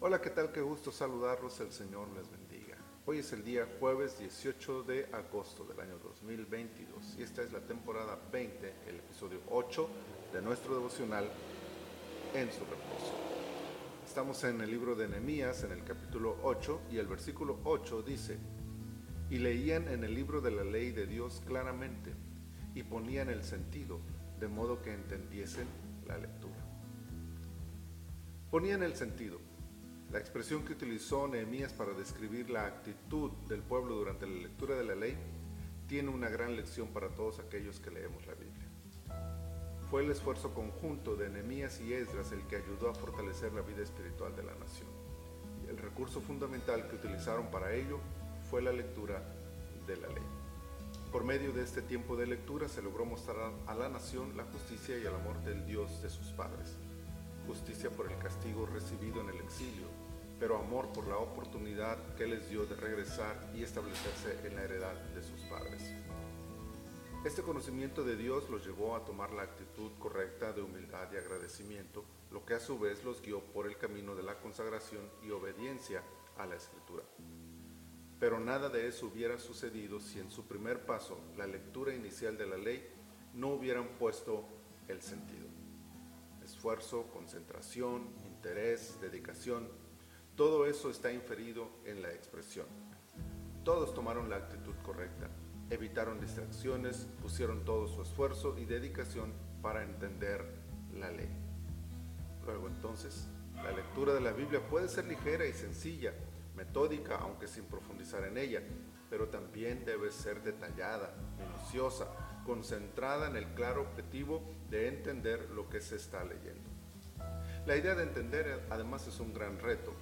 Hola, ¿qué tal? Qué gusto saludarlos, el Señor les bendiga. Hoy es el día jueves 18 de agosto del año 2022 y esta es la temporada 20, el episodio 8 de nuestro devocional En su reposo. Estamos en el libro de Nehemías, en el capítulo 8, y el versículo 8 dice, y leían en el libro de la ley de Dios claramente y ponían el sentido, de modo que entendiesen la lectura. Ponían el sentido. La expresión que utilizó Nehemías para describir la actitud del pueblo durante la lectura de la ley tiene una gran lección para todos aquellos que leemos la Biblia. Fue el esfuerzo conjunto de Nehemías y Esdras el que ayudó a fortalecer la vida espiritual de la nación. El recurso fundamental que utilizaron para ello fue la lectura de la ley. Por medio de este tiempo de lectura se logró mostrar a la nación la justicia y el amor del Dios de sus padres justicia por el castigo recibido en el exilio, pero amor por la oportunidad que les dio de regresar y establecerse en la heredad de sus padres. Este conocimiento de Dios los llevó a tomar la actitud correcta de humildad y agradecimiento, lo que a su vez los guió por el camino de la consagración y obediencia a la Escritura. Pero nada de eso hubiera sucedido si en su primer paso, la lectura inicial de la ley, no hubieran puesto el sentido esfuerzo, concentración, interés, dedicación, todo eso está inferido en la expresión. Todos tomaron la actitud correcta, evitaron distracciones, pusieron todo su esfuerzo y dedicación para entender la ley. Luego entonces, la lectura de la Biblia puede ser ligera y sencilla, metódica, aunque sin profundizar en ella, pero también debe ser detallada, minuciosa, concentrada en el claro objetivo de entender lo que se está leyendo. La idea de entender además es un gran reto.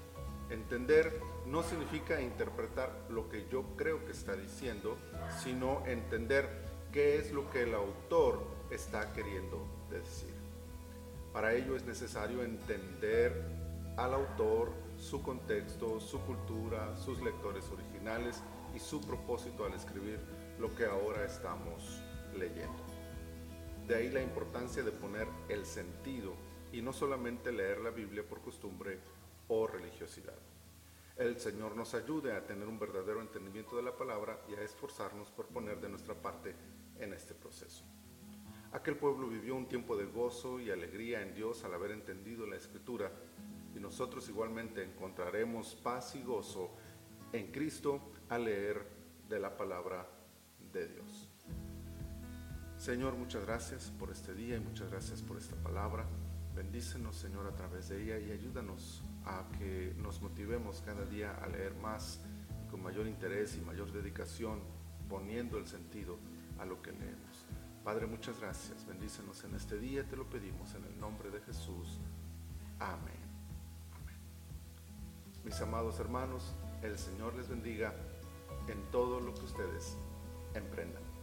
Entender no significa interpretar lo que yo creo que está diciendo, sino entender qué es lo que el autor está queriendo decir. Para ello es necesario entender al autor, su contexto, su cultura, sus lectores originales y su propósito al escribir lo que ahora estamos leyendo. De ahí la importancia de poner el sentido y no solamente leer la Biblia por costumbre o religiosidad. El Señor nos ayude a tener un verdadero entendimiento de la palabra y a esforzarnos por poner de nuestra parte en este proceso. Aquel pueblo vivió un tiempo de gozo y alegría en Dios al haber entendido la escritura y nosotros igualmente encontraremos paz y gozo en Cristo al leer de la palabra de Dios. Señor, muchas gracias por este día y muchas gracias por esta palabra. Bendícenos, Señor, a través de ella y ayúdanos a que nos motivemos cada día a leer más con mayor interés y mayor dedicación, poniendo el sentido a lo que leemos. Padre, muchas gracias. Bendícenos en este día, te lo pedimos en el nombre de Jesús. Amén. Amén. Mis amados hermanos, el Señor les bendiga en todo lo que ustedes emprendan.